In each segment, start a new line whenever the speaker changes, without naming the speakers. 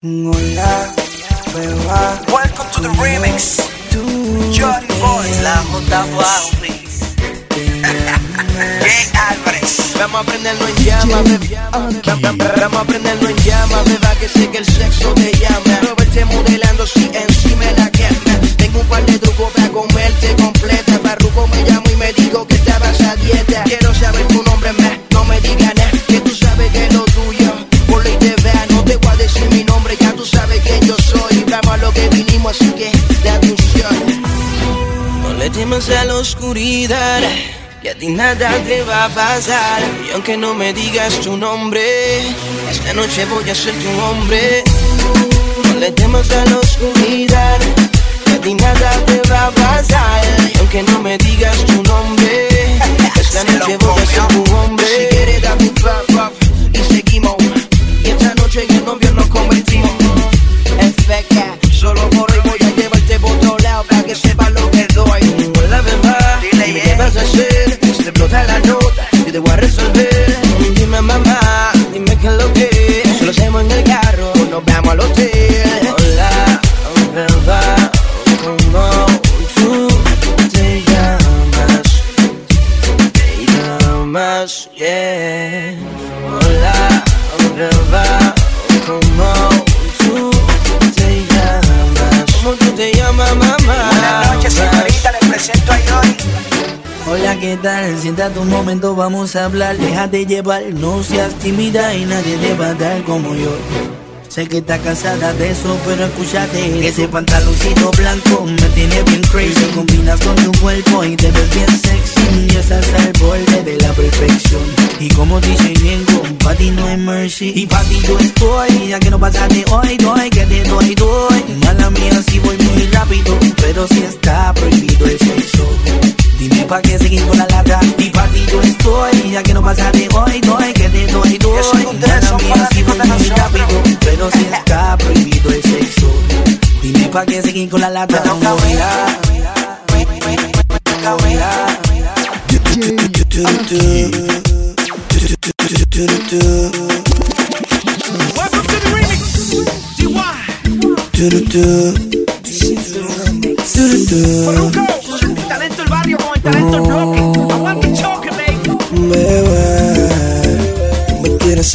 Hola, beba.
Welcome to the remix. Johnny Boys, la J please. Jay Álvarez.
Vamos a prenderlo en llama, bebé. Vamos a prenderlo en llama, beba, que sé que el sexo te llama. Robert modelando, si encima la quema. Tengo un par de trucos para comerte completa. Barruco me llamo y me digo que estabas a dieta. Quiero oscuridad. Y a ti nada te va a pasar. Y aunque no me digas tu nombre, esta noche voy a ser tu hombre. No le temas a la oscuridad. Y a ti nada te va a pasar. Y aunque no me digas tu nombre, esta noche voy a ser tu hombre. Si quieres, dame un y seguimos. Y esta noche en el novio
Siéntate un momento, vamos a hablar. Déjate llevar, no seas tímida y nadie te va a dar como yo. Sé que estás cansada de eso, pero escúchate. Ese pantaloncito blanco me tiene bien crazy. Combinas con tu cuerpo y te ves bien sexy. Y estás al borde de la perfección. Y como dice Yengo, pa' ti no hay mercy. Y pa' ti yo estoy, ya que no pasaste hoy, doy, que te doy, doy. Mala mía, si voy muy rápido, pero si está prohibido el sexo. Dime pa' qué seguir con la Ya que no pasaste hoy, doy Que te doy, doy Mala mía, si
de nosotros.
rápido Pero si está prohibido el sexo Dime pa' qué seguir con la lata
Me mí.
Welcome to the remix.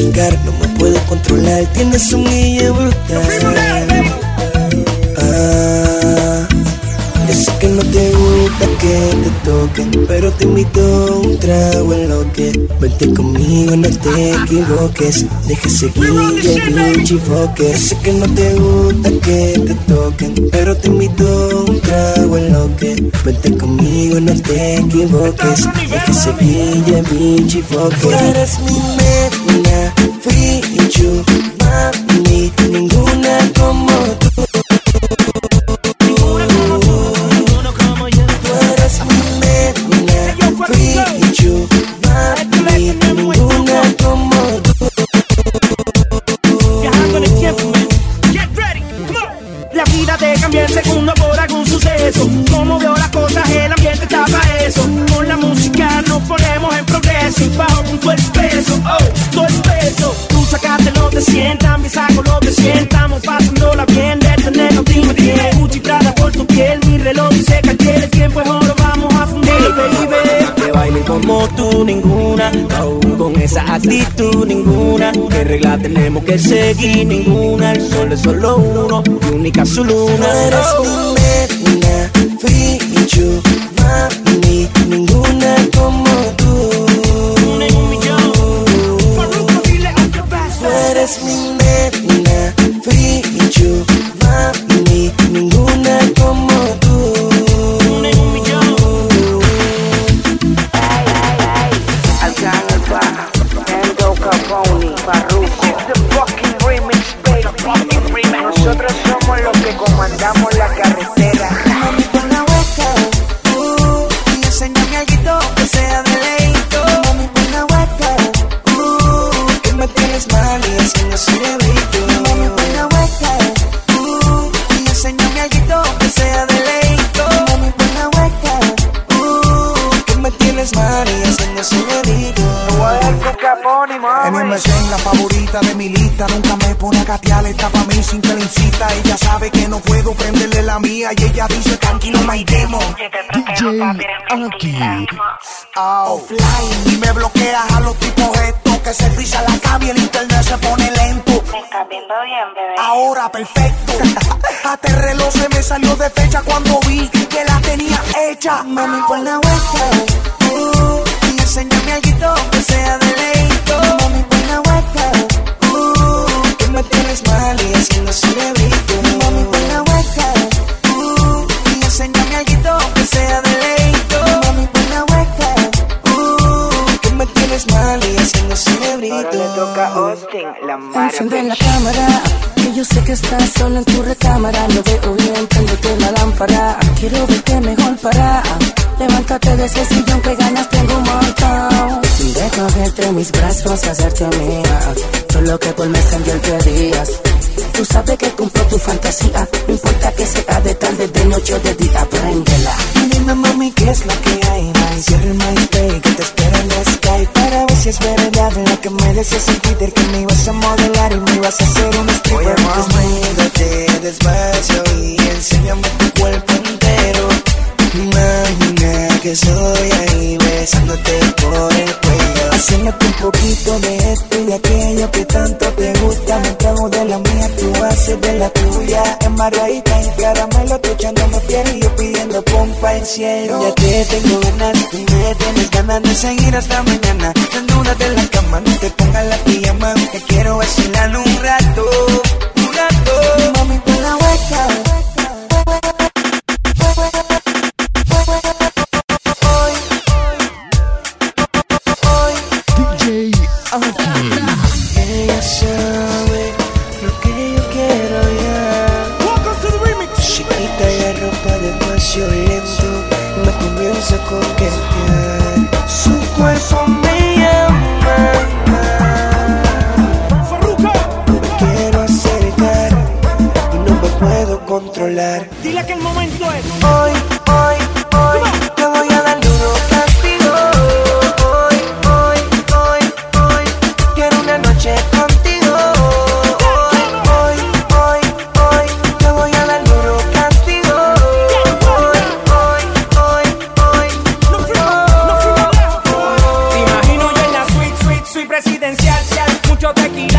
No me puedo controlar. Tienes un guille brutal. Ah, yo sé que no te gusta que te toquen, pero te invito a un trago en lo que vente conmigo, no te equivoques. Deja seguir el pinche foque. Yo sé que no te gusta que te toquen, pero te invito a un trago en lo que vente conmigo, no te equivoques. Deja seguir el pinche foque. Tú eres mi nena,
free. Esa actitud, ninguna. ¿Qué regla tenemos que seguir? Ninguna. El sol es solo uno, única su
Tú
luna.
eres
Oh.
La
favorita de mi lista, nunca me pone a gatear, está pa' mí sin que le incita. Ella sabe que no puedo prenderle la mía y ella dice tranquilo, my demo.
DJ aquí.
Offline y me bloqueas a los tipos estos que se frisa la cama y el internet se pone lento.
Me estás viendo bien, bebé.
Ahora perfecto. Hasta el reloj se me salió de fecha cuando vi que la tenía hecha.
Mami, pon la vuelta. Uh, y enséñame algo que sea de leito. Que me tienes mal y haciendo cerebrito. Mami, pon la vuelta. Uh, y enséñame algo que sea de leito. Mami, pon la vuelta. Uh, que me tienes mal y haciendo cerebrito.
Ahora le toca a Austin, la
Enciende la
maravilla.
cámara, que yo sé que estás solo en tu recámara. No veo bien, préndete la lámpara. Quiero verte mejor para. Levántate de ese sillón que ganas, tengo un montón. De cogerte mis brazos y hacerte mía. Solo que por Messenger pedías. Tú sabes que cumplo tu fantasía. No importa que sea de tarde, de noche o de día, préndela.
Dime mami qué es lo que hay más Cierra el MySpace que te espera en la Skype Para ver si es verdad lo que me decías en Twitter Que me ibas a modelar y me ibas a hacer un stripper Desnúdate despacio y enséñame soy ahí besándote por el cuello. Haciéndote un poquito de esto y de aquello que tanto te gusta Me trago de la mía, tú haces de la tuya. Embarradita en caramelo, tú echándome piel y yo pidiendo pompa en cielo. Ya te tengo ganas, tú me tienes ganas de seguir hasta mañana
suite, suite presidencial. Mucho tequila,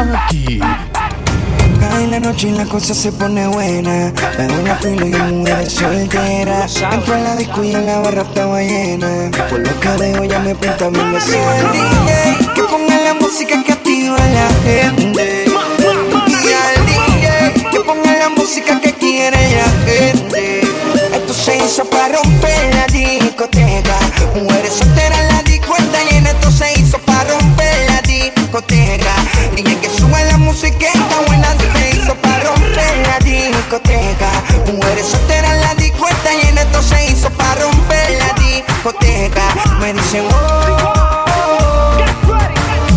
aquí.
Cae la noche y la cosa se pone buena. Veo la fila y mujeres solteras. Entro a la disco y en la barra estaba llena. Por lo que veo ya me pinta ser DJ. Que ponga la música que activa a la gente. Y al DJ que ponga la música que quiere la gente. Solteras en la disco está llena. Esto se hizo para romper la discoteca. Me dicen, oh.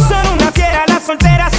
Son una fiera, la soltera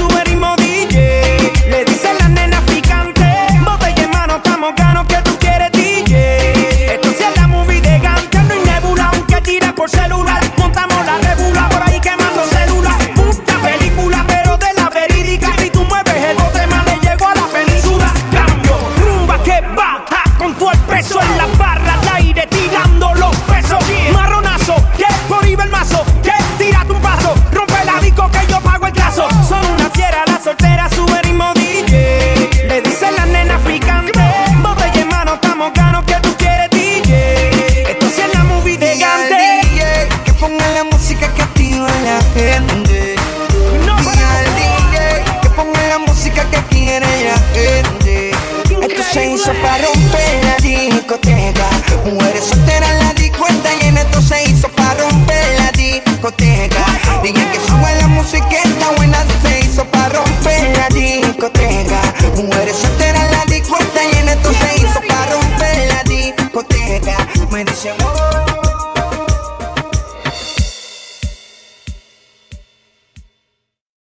la